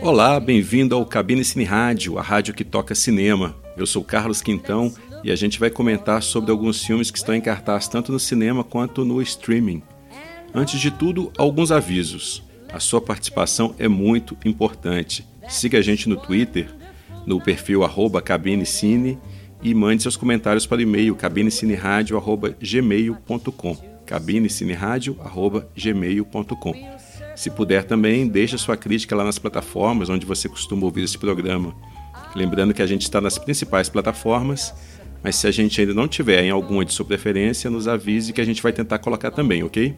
Olá, bem-vindo ao Cabine Cine Rádio, a rádio que toca cinema. Eu sou Carlos Quintão e a gente vai comentar sobre alguns filmes que estão em cartaz tanto no cinema quanto no streaming. Antes de tudo, alguns avisos. A sua participação é muito importante. Siga a gente no Twitter, no perfil cabinecine e mande seus comentários para o e-mail cabinecineradio.gmail.com cabinecineradio.gmail.com Se puder também, deixe sua crítica lá nas plataformas onde você costuma ouvir esse programa. Lembrando que a gente está nas principais plataformas, mas se a gente ainda não tiver em alguma de sua preferência, nos avise que a gente vai tentar colocar também, ok?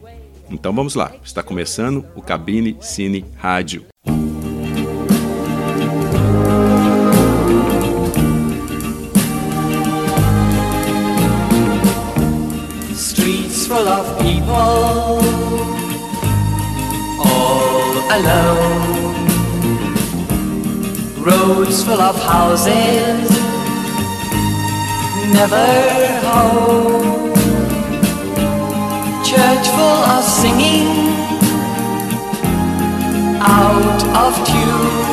Então vamos lá, está começando o Cabine Cine Rádio. Streets full of people alone Roads full of houses never home church full of singing out of tune.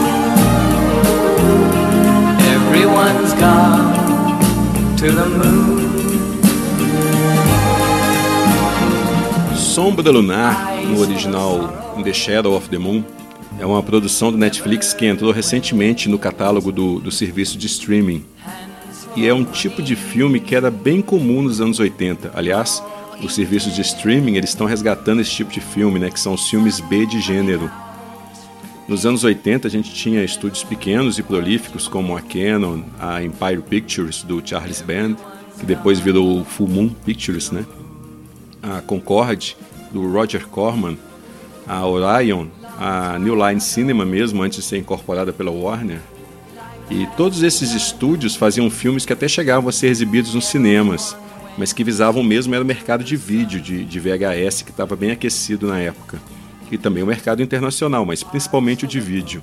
Everyone's gone to the moon. Sombra Lunar, no original In the Shadow of the Moon, é uma produção do Netflix que entrou recentemente no catálogo do, do serviço de streaming. E é um tipo de filme que era bem comum nos anos 80. Aliás, os serviços de streaming eles estão resgatando esse tipo de filme, né, que são os filmes B de gênero. Nos anos 80 a gente tinha estúdios pequenos e prolíficos como a Canon, a Empire Pictures do Charles Band, que depois virou Full Moon Pictures, né? A Concorde do Roger Corman, a Orion, a New Line Cinema mesmo antes de ser incorporada pela Warner. E todos esses estúdios faziam filmes que até chegavam a ser exibidos nos cinemas mas que visavam mesmo era o mercado de vídeo, de, de VHS, que estava bem aquecido na época. E também o mercado internacional, mas principalmente o de vídeo.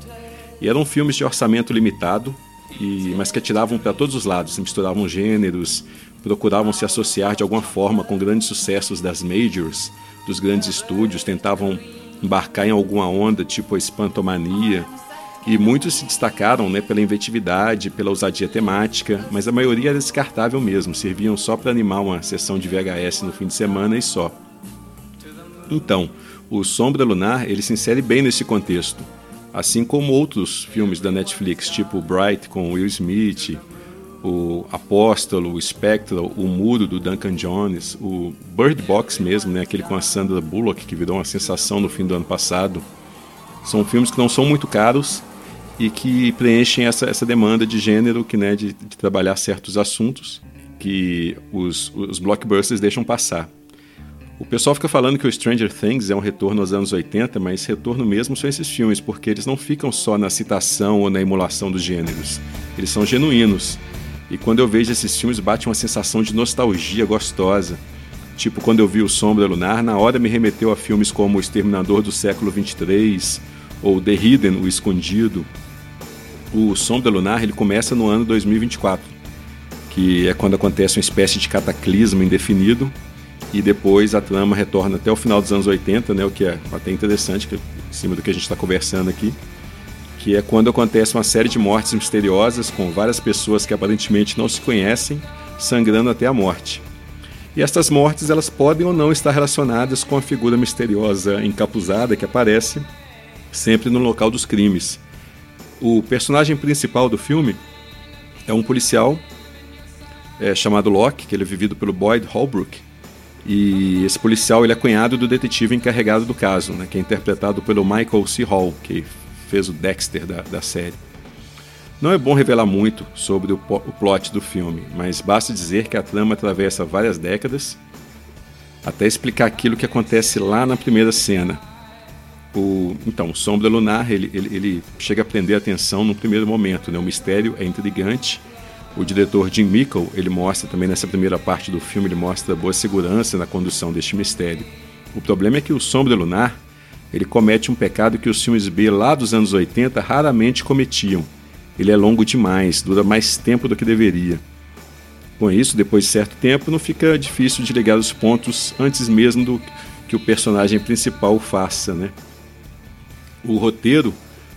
E eram filmes de orçamento limitado, e, mas que atiravam para todos os lados, misturavam gêneros, procuravam se associar de alguma forma com grandes sucessos das majors, dos grandes estúdios, tentavam embarcar em alguma onda, tipo a espantomania, e muitos se destacaram né, pela inventividade, pela ousadia temática, mas a maioria era descartável mesmo, serviam só para animar uma sessão de VHS no fim de semana e só. Então, o Sombra Lunar ele se insere bem nesse contexto, assim como outros filmes da Netflix, tipo Bright com Will Smith, o Apóstolo, o Spectral, o Muro do Duncan Jones, o Bird Box mesmo, né, aquele com a Sandra Bullock que virou uma sensação no fim do ano passado. São filmes que não são muito caros e que preenchem essa, essa demanda de gênero, que, né, de, de trabalhar certos assuntos que os, os blockbusters deixam passar. O pessoal fica falando que o Stranger Things é um retorno aos anos 80, mas retorno mesmo são esses filmes, porque eles não ficam só na citação ou na emulação dos gêneros. Eles são genuínos. E quando eu vejo esses filmes, bate uma sensação de nostalgia gostosa. Tipo, quando eu vi o Sombra Lunar, na hora me remeteu a filmes como O Exterminador do Século 23 ou The Hidden, O Escondido, o Sombra Lunar ele começa no ano 2024, que é quando acontece uma espécie de cataclismo indefinido e depois a trama retorna até o final dos anos 80, né, o que é até interessante, que, é em cima do que a gente está conversando aqui, que é quando acontece uma série de mortes misteriosas com várias pessoas que aparentemente não se conhecem, sangrando até a morte. E estas mortes elas podem ou não estar relacionadas com a figura misteriosa encapuzada que aparece sempre no local dos crimes. O personagem principal do filme é um policial é, chamado Locke, que ele é vivido pelo Boyd Holbrook. E esse policial ele é cunhado do detetive encarregado do caso, né, que é interpretado pelo Michael C. Hall, que fez o Dexter da, da série. Não é bom revelar muito sobre o, o plot do filme, mas basta dizer que a trama atravessa várias décadas até explicar aquilo que acontece lá na primeira cena, o, então, o Sombra Lunar, ele, ele, ele, chega a prender a atenção no primeiro momento, né? o mistério é intrigante, o diretor Jim Mickle, ele mostra também nessa primeira parte do filme, ele mostra boa segurança na condução deste mistério. O problema é que o Sombra Lunar, ele comete um pecado que os filmes B lá dos anos 80 raramente cometiam. Ele é longo demais, dura mais tempo do que deveria. Com isso, depois de certo tempo, não fica difícil de ligar os pontos antes mesmo do que o personagem principal faça, né? o roteiro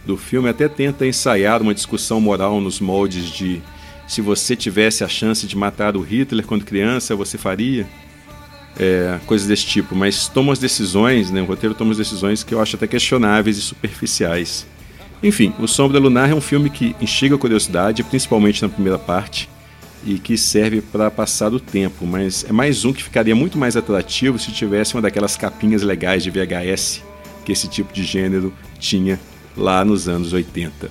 do filme até tenta ensaiar uma discussão moral nos moldes de se você tivesse a chance de matar o Hitler quando criança, você faria? É, coisas desse tipo, mas toma as decisões, né, o roteiro toma as decisões que eu acho até questionáveis e superficiais. Enfim, O Sombra Lunar é um filme que instiga a curiosidade, principalmente na primeira parte, e que serve para passar o tempo, mas é mais um que ficaria muito mais atrativo se tivesse uma daquelas capinhas legais de VHS que esse tipo de gênero tinha lá nos anos 80.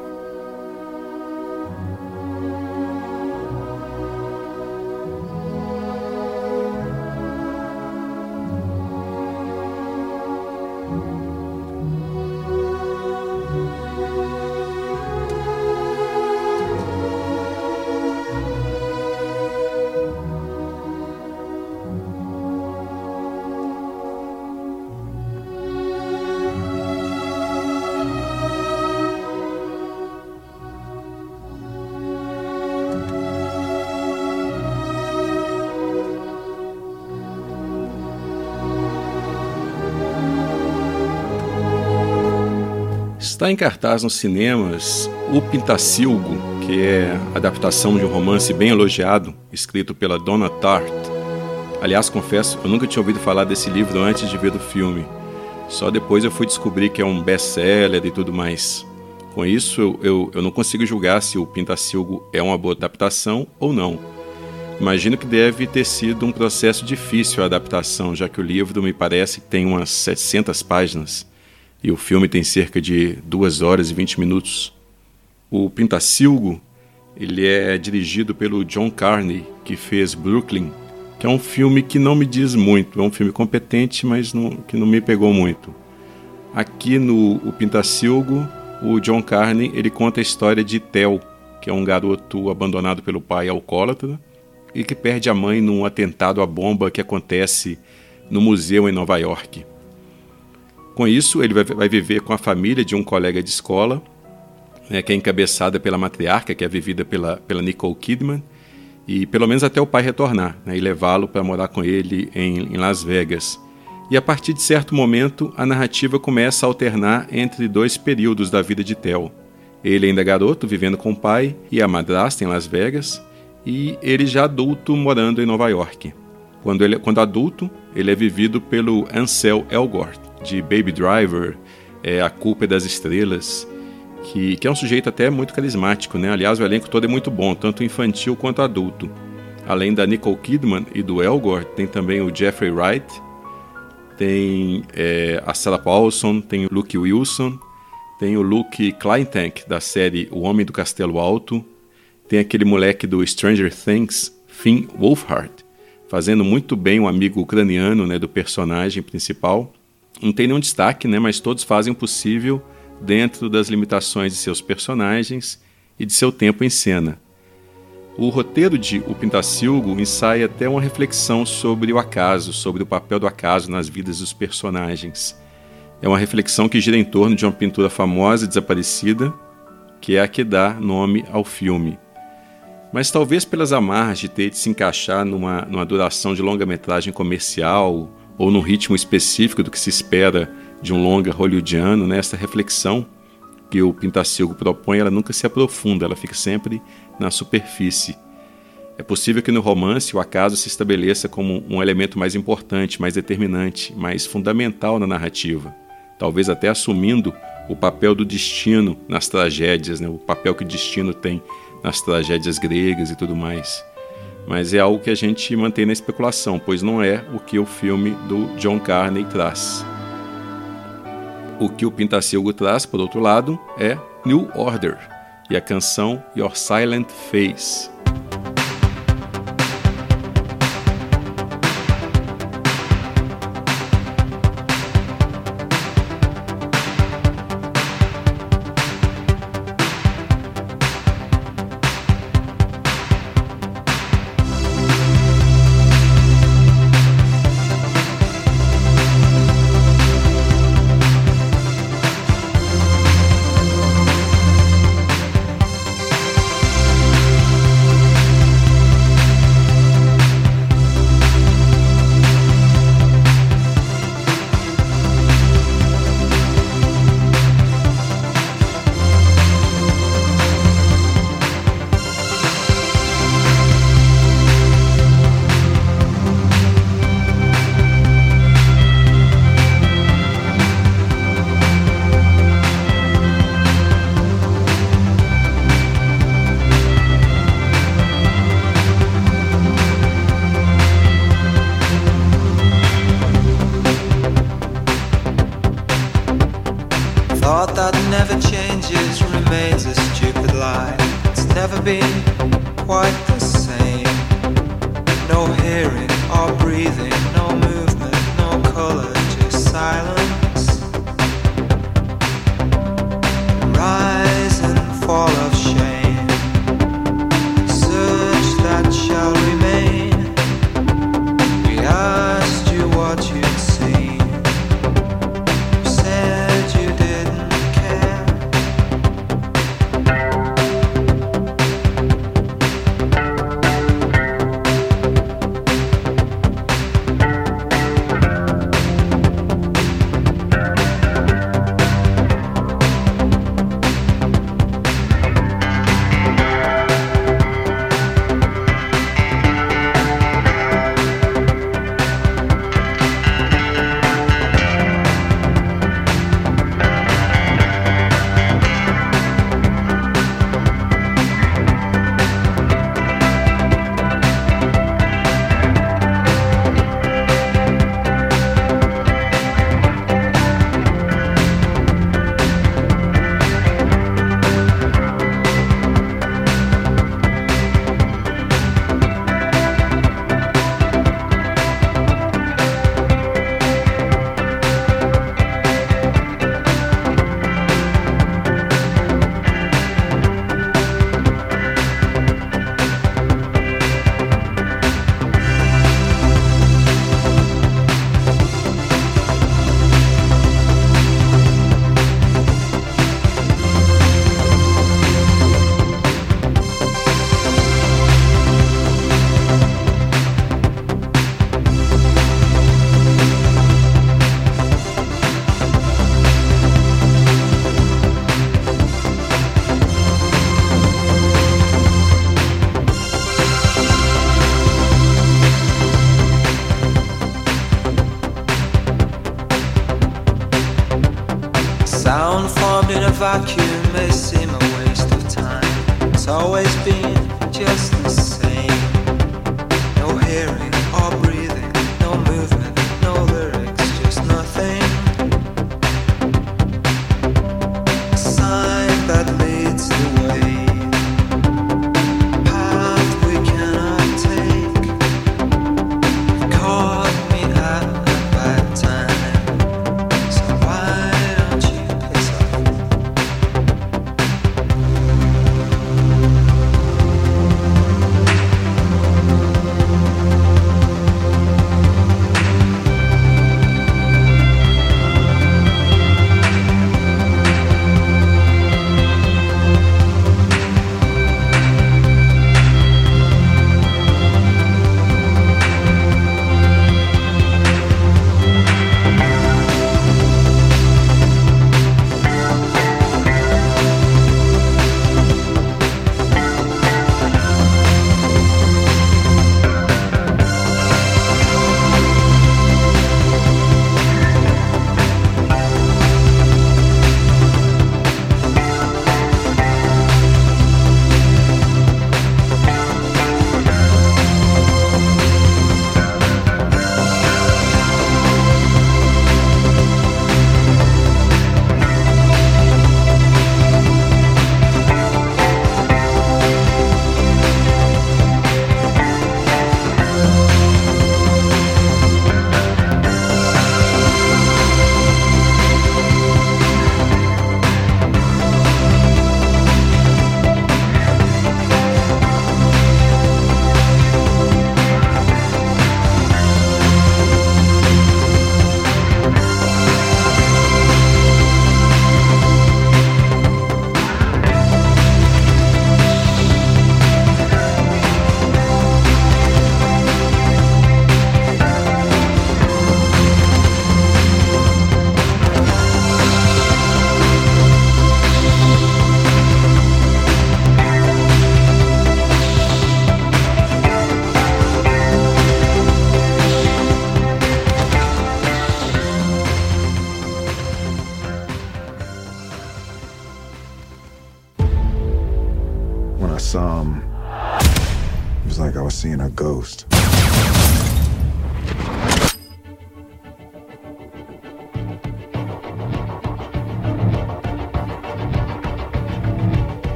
Está em cartaz nos cinemas O Pintacilgo, que é a adaptação de um romance bem elogiado, escrito pela Donna Tartt. Aliás, confesso, eu nunca tinha ouvido falar desse livro antes de ver o filme. Só depois eu fui descobrir que é um best-seller e tudo mais. Com isso, eu, eu, eu não consigo julgar se o Pintacilgo é uma boa adaptação ou não. Imagino que deve ter sido um processo difícil a adaptação, já que o livro me parece tem umas 700 páginas e o filme tem cerca de 2 horas e 20 minutos. O Pintacilgo ele é dirigido pelo John Carney, que fez Brooklyn, que é um filme que não me diz muito, é um filme competente, mas não, que não me pegou muito. Aqui no o Pintacilgo, o John Carney ele conta a história de Tel, que é um garoto abandonado pelo pai alcoólatra e que perde a mãe num atentado à bomba que acontece no museu em Nova York. Com isso, ele vai viver com a família de um colega de escola, né, que é encabeçada pela matriarca, que é vivida pela, pela Nicole Kidman, e pelo menos até o pai retornar né, e levá-lo para morar com ele em, em Las Vegas. E a partir de certo momento, a narrativa começa a alternar entre dois períodos da vida de Theo. Ele ainda garoto, vivendo com o pai e a madrasta em Las Vegas, e ele já adulto morando em Nova York. Quando, ele, quando adulto, ele é vivido pelo Ansel Elgort, de Baby Driver, é, A Culpa é das Estrelas, que, que é um sujeito até muito carismático, né? Aliás, o elenco todo é muito bom, tanto infantil quanto adulto. Além da Nicole Kidman e do Elgort, tem também o Jeffrey Wright, tem é, a Sarah Paulson, tem o Luke Wilson, tem o Luke Kleintank, da série O Homem do Castelo Alto, tem aquele moleque do Stranger Things, Finn Wolfhard, fazendo muito bem o um amigo ucraniano né, do personagem principal. Não tem nenhum destaque, né, mas todos fazem o possível dentro das limitações de seus personagens e de seu tempo em cena. O roteiro de O Pintacilgo ensaia até uma reflexão sobre o acaso, sobre o papel do acaso nas vidas dos personagens. É uma reflexão que gira em torno de uma pintura famosa e desaparecida, que é a que dá nome ao filme. Mas talvez pelas amarras de ter de se encaixar numa, numa duração de longa-metragem comercial ou num ritmo específico do que se espera de um longa hollywoodiano, né, essa reflexão que o Pintacilgo propõe, ela nunca se aprofunda, ela fica sempre na superfície. É possível que no romance o acaso se estabeleça como um elemento mais importante, mais determinante, mais fundamental na narrativa, talvez até assumindo o papel do destino nas tragédias, né? o papel que o destino tem nas tragédias gregas e tudo mais. Mas é algo que a gente mantém na especulação, pois não é o que o filme do John Carney traz. O que o Pintacilgo traz, por outro lado, é New Order e a canção Your Silent Face.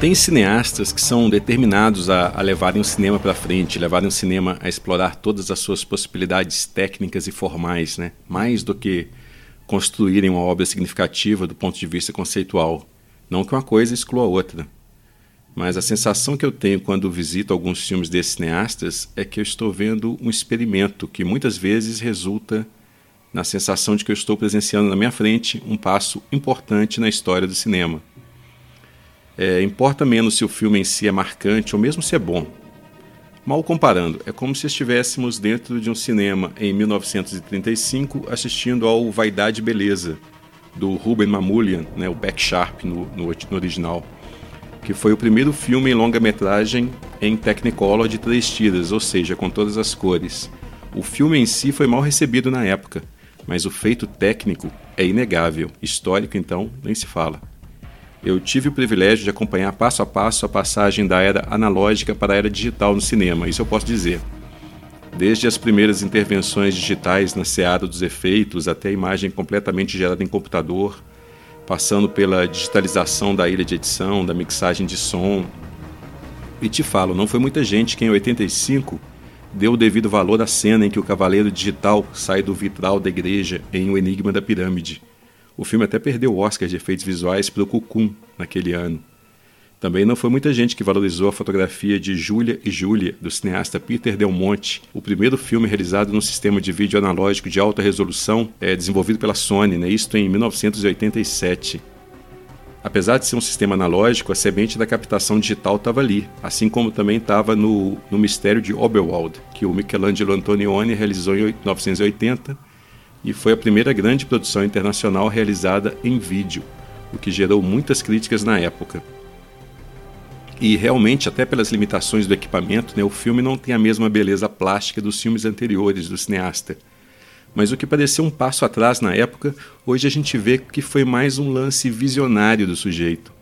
Tem cineastas que são determinados a, a levarem o cinema para frente, levarem o cinema a explorar todas as suas possibilidades técnicas e formais, né? mais do que construírem uma obra significativa do ponto de vista conceitual. Não que uma coisa exclua a outra. Mas a sensação que eu tenho quando visito alguns filmes desses cineastas é que eu estou vendo um experimento que muitas vezes resulta na sensação de que eu estou presenciando na minha frente um passo importante na história do cinema. É, importa menos se o filme em si é marcante ou mesmo se é bom. Mal comparando, é como se estivéssemos dentro de um cinema em 1935 assistindo ao Vaidade e Beleza, do Ruben Mamoulian, né, o Beck Sharp no, no, no original, que foi o primeiro filme em longa-metragem em Technicolor de três tiras, ou seja, com todas as cores. O filme em si foi mal recebido na época, mas o feito técnico é inegável, histórico então nem se fala. Eu tive o privilégio de acompanhar passo a passo a passagem da era analógica para a era digital no cinema, isso eu posso dizer. Desde as primeiras intervenções digitais na seara dos efeitos até a imagem completamente gerada em computador, passando pela digitalização da ilha de edição, da mixagem de som. E te falo, não foi muita gente que em 85 deu o devido valor à cena em que o cavaleiro digital sai do vitral da igreja em O Enigma da Pirâmide o filme até perdeu o Oscar de efeitos visuais para o Cucum naquele ano. Também não foi muita gente que valorizou a fotografia de Júlia e Júlia, do cineasta Peter Del Monte, o primeiro filme realizado num sistema de vídeo analógico de alta resolução é, desenvolvido pela Sony, né, isto em 1987. Apesar de ser um sistema analógico, a semente da captação digital estava ali, assim como também estava no, no Mistério de Oberwald, que o Michelangelo Antonioni realizou em 1980 e foi a primeira grande produção internacional realizada em vídeo, o que gerou muitas críticas na época. E realmente, até pelas limitações do equipamento, né, o filme não tem a mesma beleza plástica dos filmes anteriores do cineasta. Mas o que parecia um passo atrás na época, hoje a gente vê que foi mais um lance visionário do sujeito.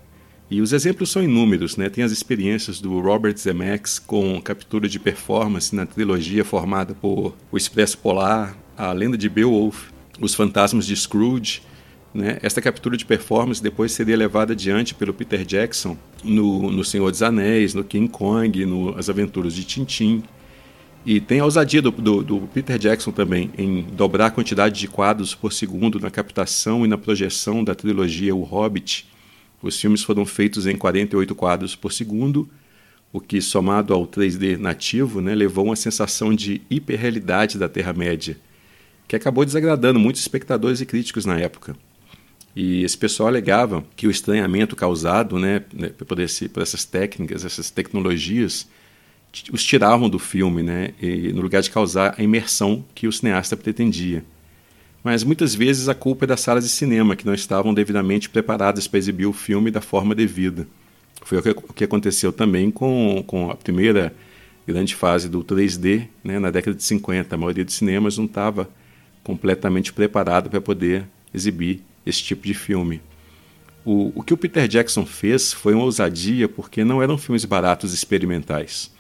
E os exemplos são inúmeros, né? Tem as experiências do Robert Zemeckis com captura de performance na trilogia formada por O Expresso Polar, A Lenda de Beowulf, Os Fantasmas de Scrooge. Né? Esta captura de performance depois seria levada adiante pelo Peter Jackson no, no Senhor dos Anéis, no King Kong, no As Aventuras de Tintin. E tem a ousadia do, do, do, Peter Jackson também em dobrar a quantidade de quadros por segundo na captação e na projeção da trilogia O Hobbit. Os filmes foram feitos em 48 quadros por segundo, o que, somado ao 3D nativo, né, levou uma sensação de hiperrealidade da Terra-média, que acabou desagradando muitos espectadores e críticos na época. E esse pessoal alegava que o estranhamento causado né, né por, esse, por essas técnicas, essas tecnologias, os tiravam do filme, né, e, no lugar de causar a imersão que o cineasta pretendia. Mas muitas vezes a culpa é das salas de cinema, que não estavam devidamente preparadas para exibir o filme da forma devida. Foi o que, o que aconteceu também com, com a primeira grande fase do 3D, né, na década de 50. A maioria dos cinemas não estava completamente preparado para poder exibir esse tipo de filme. O, o que o Peter Jackson fez foi uma ousadia porque não eram filmes baratos experimentais.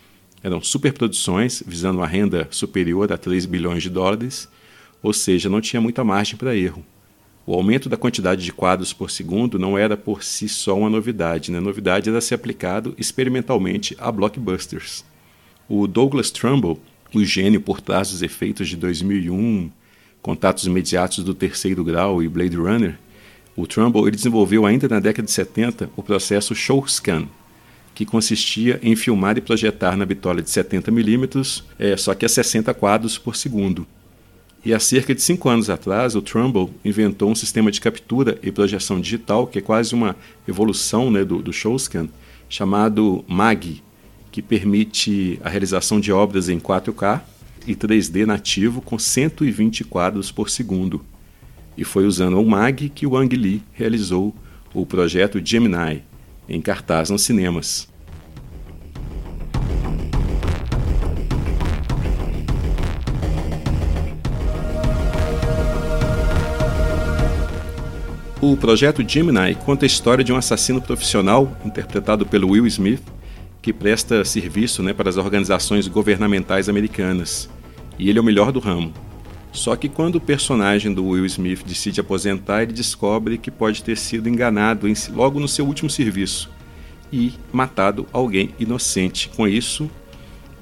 Eram superproduções visando uma renda superior a 3 bilhões de dólares, ou seja, não tinha muita margem para erro. O aumento da quantidade de quadros por segundo não era por si só uma novidade, né? a novidade era ser aplicado experimentalmente a blockbusters. O Douglas Trumbull, o gênio por trás dos efeitos de 2001, Contatos Imediatos do Terceiro Grau e Blade Runner, o Trumbull ele desenvolveu ainda na década de 70 o processo Showscan, que consistia em filmar e projetar na bitola de 70mm, é, só que a 60 quadros por segundo. E há cerca de cinco anos atrás, o Trumbull inventou um sistema de captura e projeção digital, que é quase uma evolução né, do, do Showscan, chamado MAG, que permite a realização de obras em 4K e 3D nativo com 120 quadros por segundo. E foi usando o MAG que o Ang Lee realizou o projeto Gemini, em cartaz nos cinemas. O projeto Gemini conta a história de um assassino profissional, interpretado pelo Will Smith, que presta serviço né, para as organizações governamentais americanas. E ele é o melhor do ramo. Só que quando o personagem do Will Smith decide aposentar, ele descobre que pode ter sido enganado em, logo no seu último serviço e matado alguém inocente. Com isso,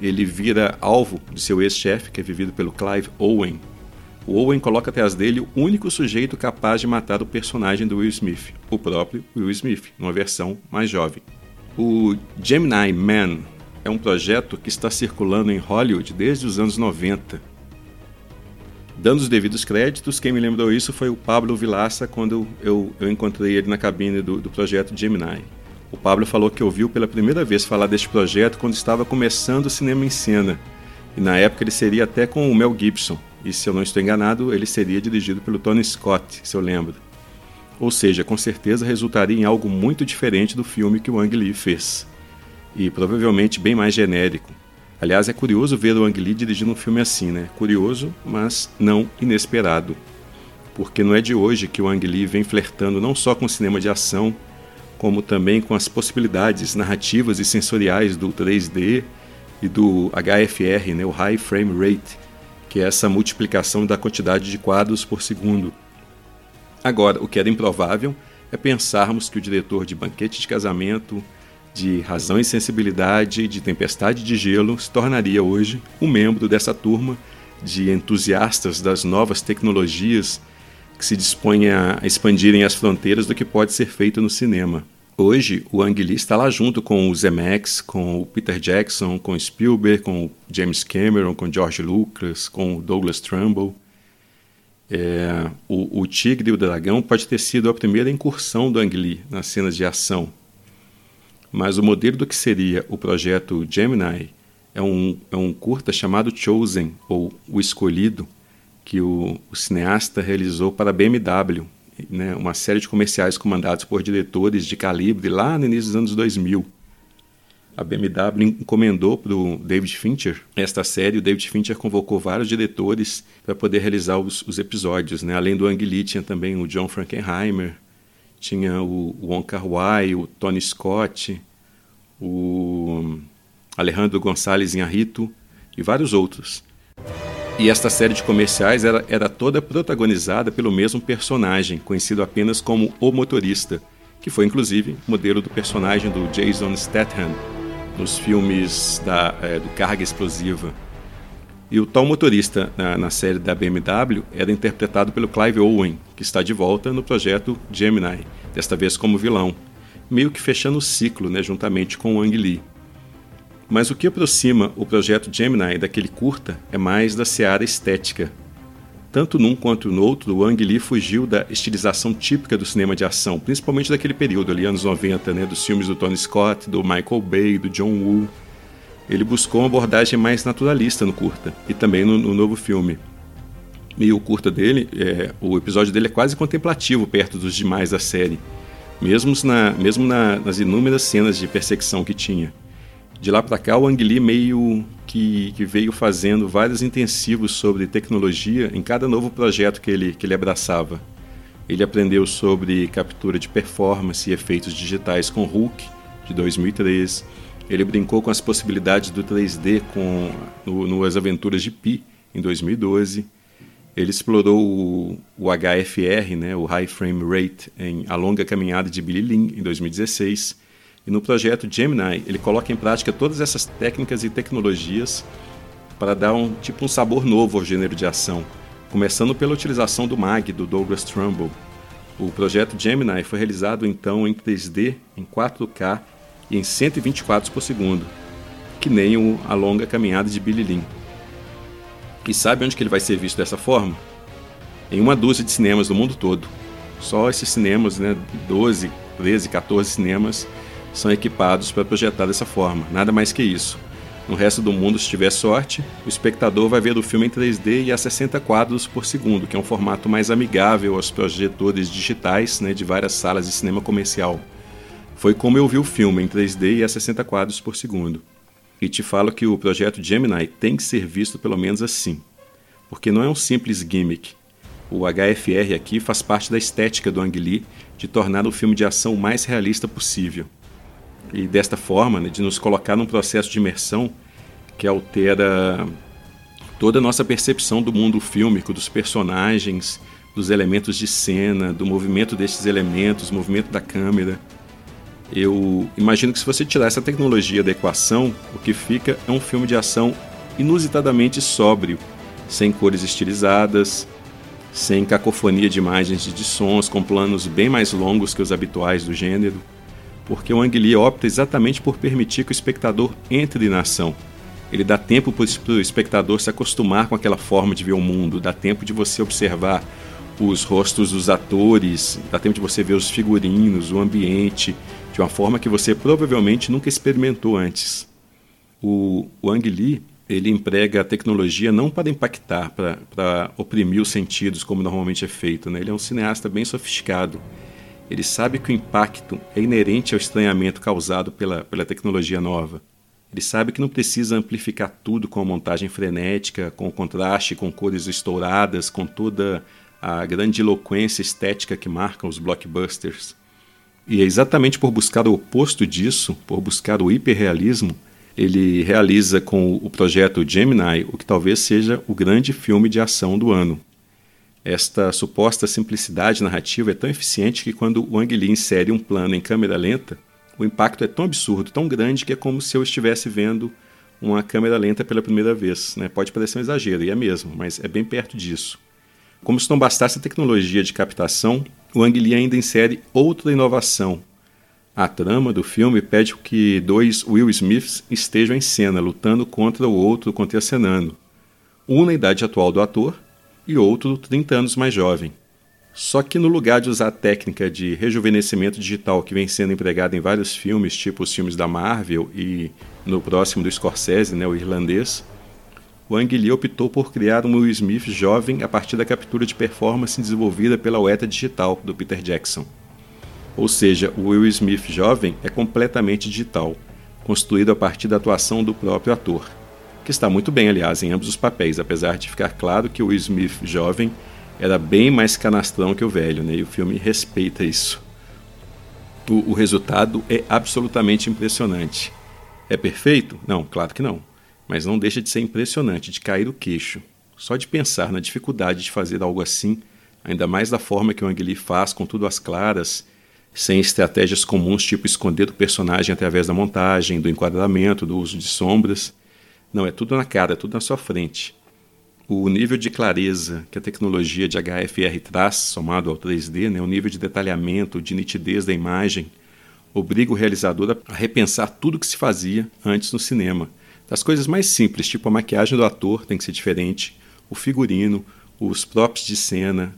ele vira alvo de seu ex-chefe, que é vivido pelo Clive Owen. O Owen coloca atrás dele o único sujeito capaz de matar o personagem do Will Smith, o próprio Will Smith, numa versão mais jovem. O Gemini Man é um projeto que está circulando em Hollywood desde os anos 90 Dando os devidos créditos, quem me lembrou isso foi o Pablo Vilaça quando eu, eu encontrei ele na cabine do, do projeto Gemini. O Pablo falou que ouviu pela primeira vez falar deste projeto quando estava começando o cinema em cena. E na época ele seria até com o Mel Gibson. E se eu não estou enganado, ele seria dirigido pelo Tony Scott, se eu lembro. Ou seja, com certeza resultaria em algo muito diferente do filme que o Ang Lee fez. E provavelmente bem mais genérico, Aliás, é curioso ver o Ang Lee dirigindo um filme assim, né? Curioso, mas não inesperado. Porque não é de hoje que o Ang Lee vem flertando não só com o cinema de ação, como também com as possibilidades narrativas e sensoriais do 3D e do HFR, né, o High Frame Rate, que é essa multiplicação da quantidade de quadros por segundo. Agora, o que era improvável é pensarmos que o diretor de Banquete de Casamento, de razão e sensibilidade de Tempestade de Gelo se tornaria hoje um membro dessa turma de entusiastas das novas tecnologias que se dispõem a expandirem as fronteiras do que pode ser feito no cinema. Hoje, o Ang Lee está lá junto com o Zemeckis, com o Peter Jackson, com Spielberg, com James Cameron, com George Lucas, com Douglas Trumbull. É, o, o Tigre e o Dragão pode ter sido a primeira incursão do Ang Lee nas cenas de ação, mas o modelo do que seria o projeto Gemini é um, é um curta chamado Chosen, ou O Escolhido, que o, o cineasta realizou para a BMW, né, uma série de comerciais comandados por diretores de calibre lá no início dos anos 2000. a BMW encomendou para o David Fincher esta série. O David Fincher convocou vários diretores para poder realizar os, os, episódios. Né? Além do Ang Lee, tinha também o John Frankenheimer, tinha o, Wong Kar Wai, o Tony Scott, o Alejandro Gonçalves Inharrito e vários outros. E esta série de comerciais era, era toda protagonizada pelo mesmo personagem, conhecido apenas como o motorista, que foi inclusive modelo do personagem do Jason Statham nos filmes da, é, do Carga Explosiva. E o tal motorista na, na, série da BMW era interpretado pelo Clive Owen, que está de volta no projeto Gemini, desta vez como vilão, meio que fechando o ciclo né, juntamente com o Ang Lee. Mas o que aproxima o projeto Gemini daquele curta é mais da seara estética, tanto num quanto no outro, o Ang Lee fugiu da estilização típica do cinema de ação, principalmente daquele período ali, anos 90, né, dos filmes do Tony Scott, do Michael Bay, do John Woo. Ele buscou uma abordagem mais naturalista no curta e também no, no novo filme. E o curta dele, é, o episódio dele é quase contemplativo perto dos demais da série, mesmo, na, mesmo na, nas inúmeras cenas de perseguição que tinha. De lá para cá, o Ang Lee meio que, que, veio fazendo vários intensivos sobre tecnologia em cada novo projeto que ele, que ele abraçava. Ele aprendeu sobre captura de performance e efeitos digitais com Hulk, de 2003. Ele brincou com as possibilidades do 3D com, no, no As Aventuras de Pi, em 2012. Ele explorou o, o HFR, né, o High Frame Rate, em A Longa Caminhada de Billy Lynn, em 2016 e no projeto Gemini, ele coloca em prática todas essas técnicas e tecnologias para dar um tipo um sabor novo ao gênero de ação, começando pela utilização do MAG do Douglas Trumbull. O projeto Gemini foi realizado então em 3D, em 4K e em 120 quadros por segundo, que nem o A Longa Caminhada de Billy Lynn. E sabe onde que ele vai ser visto dessa forma? Em uma dúzia de cinemas do mundo todo. Só esses cinemas, né, 12, 13, 14 cinemas são equipados para projetar dessa forma, nada mais que isso. No resto do mundo, se tiver sorte, o espectador vai ver o filme em 3D e a 60 quadros por segundo, que é um formato mais amigável aos projetores digitais né, de várias salas de cinema comercial. Foi como eu vi o filme em 3D e a 60 quadros por segundo. E te falo que o projeto Gemini tem que ser visto pelo menos assim, porque não é um simples gimmick. O HFR aqui faz parte da estética do Ang Lee de tornar o filme de ação o mais realista possível e desta forma, né, de nos colocar num processo de imersão que altera toda a nossa percepção do mundo fílmico, dos personagens, dos elementos de cena, do movimento desses elementos, movimento da câmera. Eu imagino que se você tirar essa tecnologia da equação, o que fica é um filme de ação inusitadamente sóbrio, sem cores estilizadas, sem cacofonia de imagens e de sons, com planos bem mais longos que os habituais do gênero porque o Ang Lee opta exatamente por permitir que o espectador entre na ação. Ele dá tempo para o espectador se acostumar com aquela forma de ver o mundo, dá tempo de você observar os rostos dos atores, dá tempo de você ver os figurinos, o ambiente, de uma forma que você provavelmente nunca experimentou antes. O, o Ang Lee ele emprega a tecnologia não para impactar, para, para oprimir os sentidos, como normalmente é feito. Né? Ele é um cineasta bem sofisticado. Ele sabe que o impacto é inerente ao estranhamento causado pela, pela tecnologia nova. Ele sabe que não precisa amplificar tudo com a montagem frenética, com o contraste, com cores estouradas, com toda a grande eloquência estética que marca os blockbusters. E é exatamente por buscar o oposto disso, por buscar o hiperrealismo, ele realiza com o projeto Gemini o que talvez seja o grande filme de ação do ano. Esta suposta simplicidade narrativa é tão eficiente que quando o Ang Lee insere um plano em câmera lenta, o impacto é tão absurdo, tão grande, que é como se eu estivesse vendo uma câmera lenta pela primeira vez. Né? Pode parecer um exagero, e é mesmo, mas é bem perto disso. Como se não bastasse a tecnologia de captação, o Ang Lee ainda insere outra inovação. A trama do filme pede que dois Will Smiths estejam em cena, lutando contra o outro contracenando. Um na idade atual do ator e outro 30 anos mais jovem. Só que no lugar de usar a técnica de rejuvenescimento digital que vem sendo empregada em vários filmes, tipo os filmes da Marvel e no próximo do Scorsese, né, o irlandês, o Ang Lee optou por criar um Will Smith jovem a partir da captura de performance desenvolvida pela UETA Digital, do Peter Jackson. Ou seja, o Will Smith jovem é completamente digital. construído a partir da atuação do próprio ator, que está muito bem, aliás, em ambos os papéis, apesar de ficar claro que o Will Smith jovem era bem mais canastrão que o velho, né? e o filme respeita isso. O, o resultado é absolutamente impressionante. É perfeito? Não, claro que não. Mas não deixa de ser impressionante, de cair o queixo. Só de pensar na dificuldade de fazer algo assim, ainda mais da forma que o Ang Lee faz, com tudo às claras, sem estratégias comuns, tipo esconder o personagem através da montagem, do enquadramento, do uso de sombras. Não, é tudo na cara, é tudo na sua frente. O nível de clareza que a tecnologia de HFR traz, somado ao 3D, né, o nível de detalhamento, de nitidez da imagem, obriga o realizador a repensar tudo que se fazia antes no cinema. Das coisas mais simples, tipo a maquiagem do ator tem que ser diferente, o figurino, os props de cena,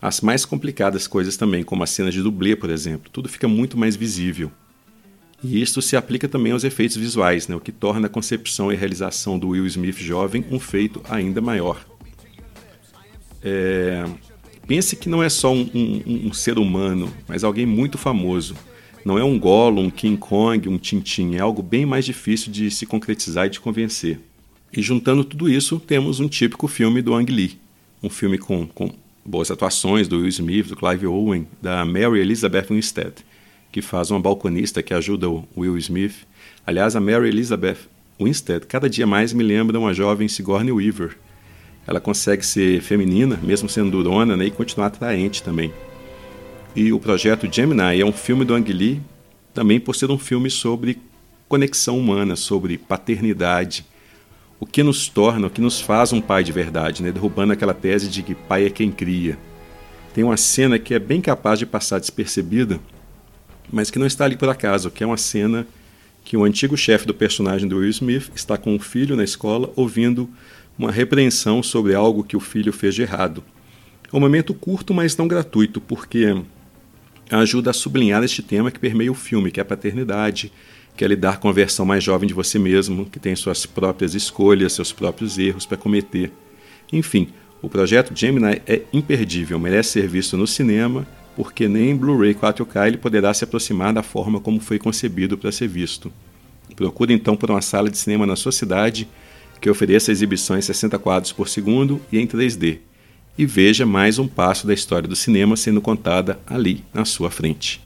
as mais complicadas coisas também, como as cenas de dublê, por exemplo, tudo fica muito mais visível. E isto se aplica também aos efeitos visuais, né, o que torna a concepção e realização do Will Smith jovem um feito ainda maior. É... Pense que não é só um, um, um, ser humano, mas alguém muito famoso. Não é um Gollum, um King Kong, um Tintin, é algo bem mais difícil de se concretizar e de convencer. E juntando tudo isso, temos um típico filme do Ang Lee. Um filme com, com boas atuações do Will Smith, do Clive Owen, da Mary Elizabeth Winstead, que faz uma balconista que ajuda o Will Smith. Aliás, a Mary Elizabeth Winstead cada dia mais me lembra uma jovem Sigourney Weaver. Ela consegue ser feminina, mesmo sendo durona, né, e continuar atraente também. E o projeto Gemini é um filme do Ang Lee, também por ser um filme sobre conexão humana, sobre paternidade, o que nos torna, o que nos faz um pai de verdade, né? derrubando aquela tese de que pai é quem cria. Tem uma cena que é bem capaz de passar despercebida, mas que não está ali por acaso, que é uma cena que o antigo chefe do personagem do Will Smith está com o filho na escola ouvindo uma repreensão sobre algo que o filho fez de errado. É um momento curto, mas não gratuito, porque ajuda a sublinhar este tema que permeia o filme, que é a paternidade, que é lidar com a versão mais jovem de você mesmo, que tem suas próprias escolhas, seus próprios erros para cometer. Enfim, o projeto Gemini é imperdível, merece ser visto no cinema, porque nem em Blu-ray 4K ele poderá se aproximar da forma como foi concebido para ser visto. Procure então por uma sala de cinema na sua cidade que ofereça exibições 60 quadros por segundo e em 3D, e veja mais um passo da história do cinema sendo contada ali na sua frente.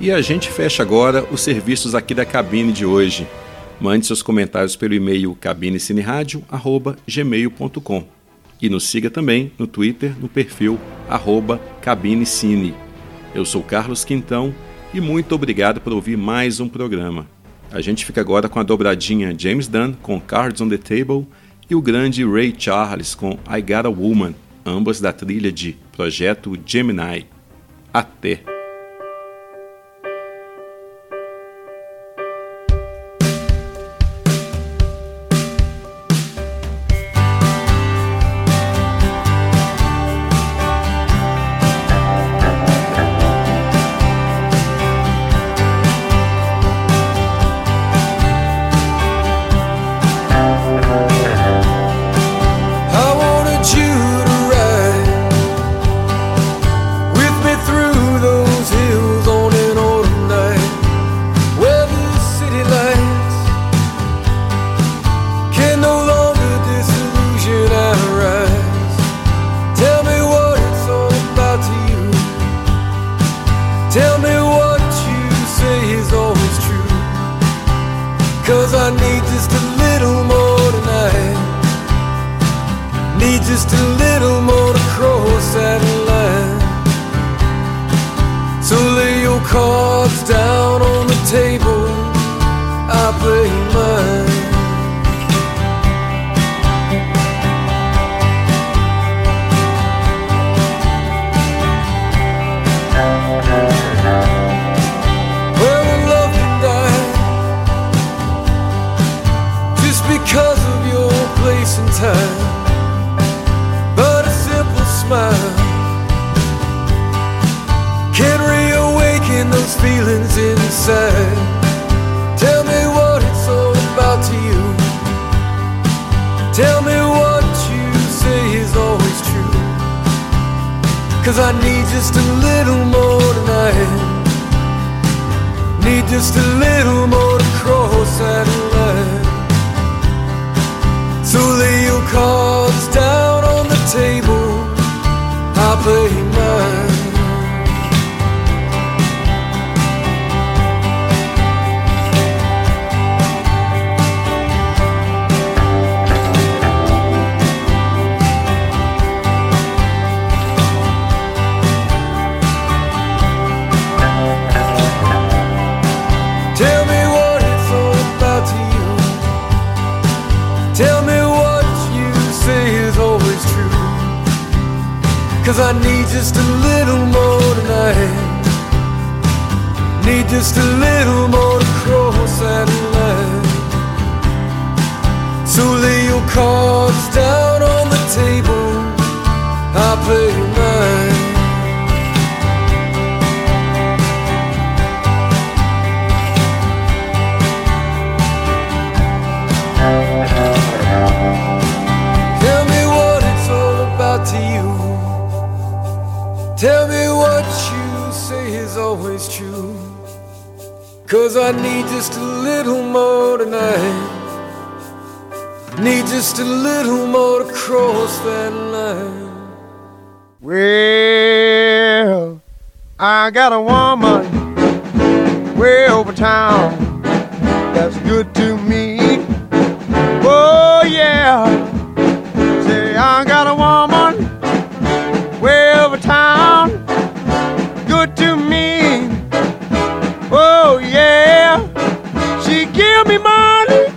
E a gente fecha agora os serviços aqui da cabine de hoje. Mande seus comentários pelo e-mail cabinecineradio@gmail.com e nos siga também no Twitter no perfil arroba cabinecine. Eu sou Carlos Quintão e muito obrigado por ouvir mais um programa. A gente fica agora com a dobradinha James Dunn com Cards on the Table e o grande Ray Charles com I Got a Woman, ambas da trilha de Projeto Gemini. Até! Cause I need just a little more tonight. Need just a little more to cross that line. So lay your cards down on the table. I'll play mine. Tell me what you say is always true. Cause I need just a little more tonight. Need just a little more to cross that line. Well, I got a woman way over town that's good to me. Oh, yeah. Say, I got a woman money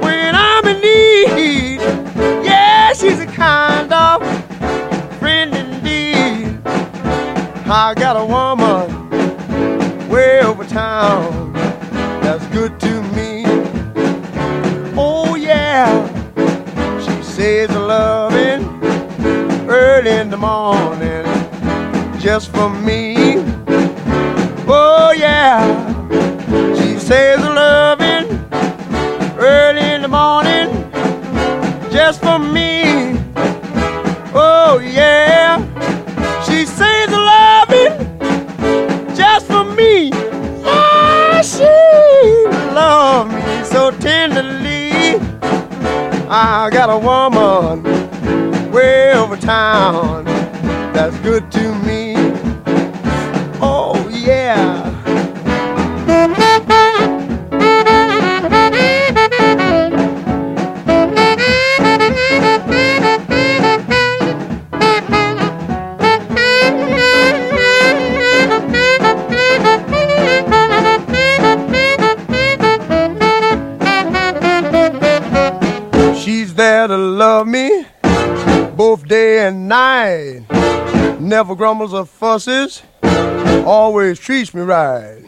when I'm in need. Yeah, she's a kind of friend indeed. I got a woman way over town that's good to me. Oh yeah, she says loving early in the morning just for me. There to love me both day and night. Never grumbles or fusses, always treats me right.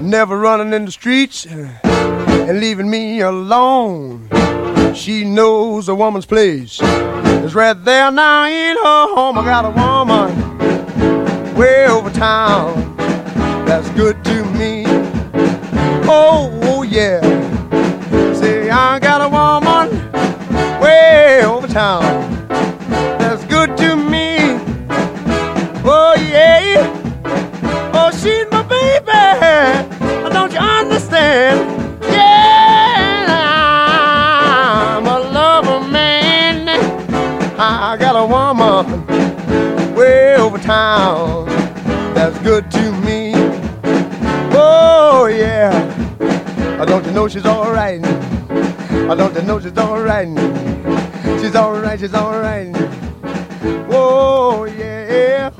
Never running in the streets eh, and leaving me alone. She knows a woman's place is right there now in her home. I got a woman way over town that's good to me. Oh, oh yeah. Say, I got a woman way over town that's good to me. Oh, yeah. Oh, she's my baby. Don't you understand? Yeah, I'm a lover man. I got a woman way over town that's good to me. Oh, yeah. Don't you know she's alright? I don't know she's alright. She's alright, she's alright. Oh, yeah.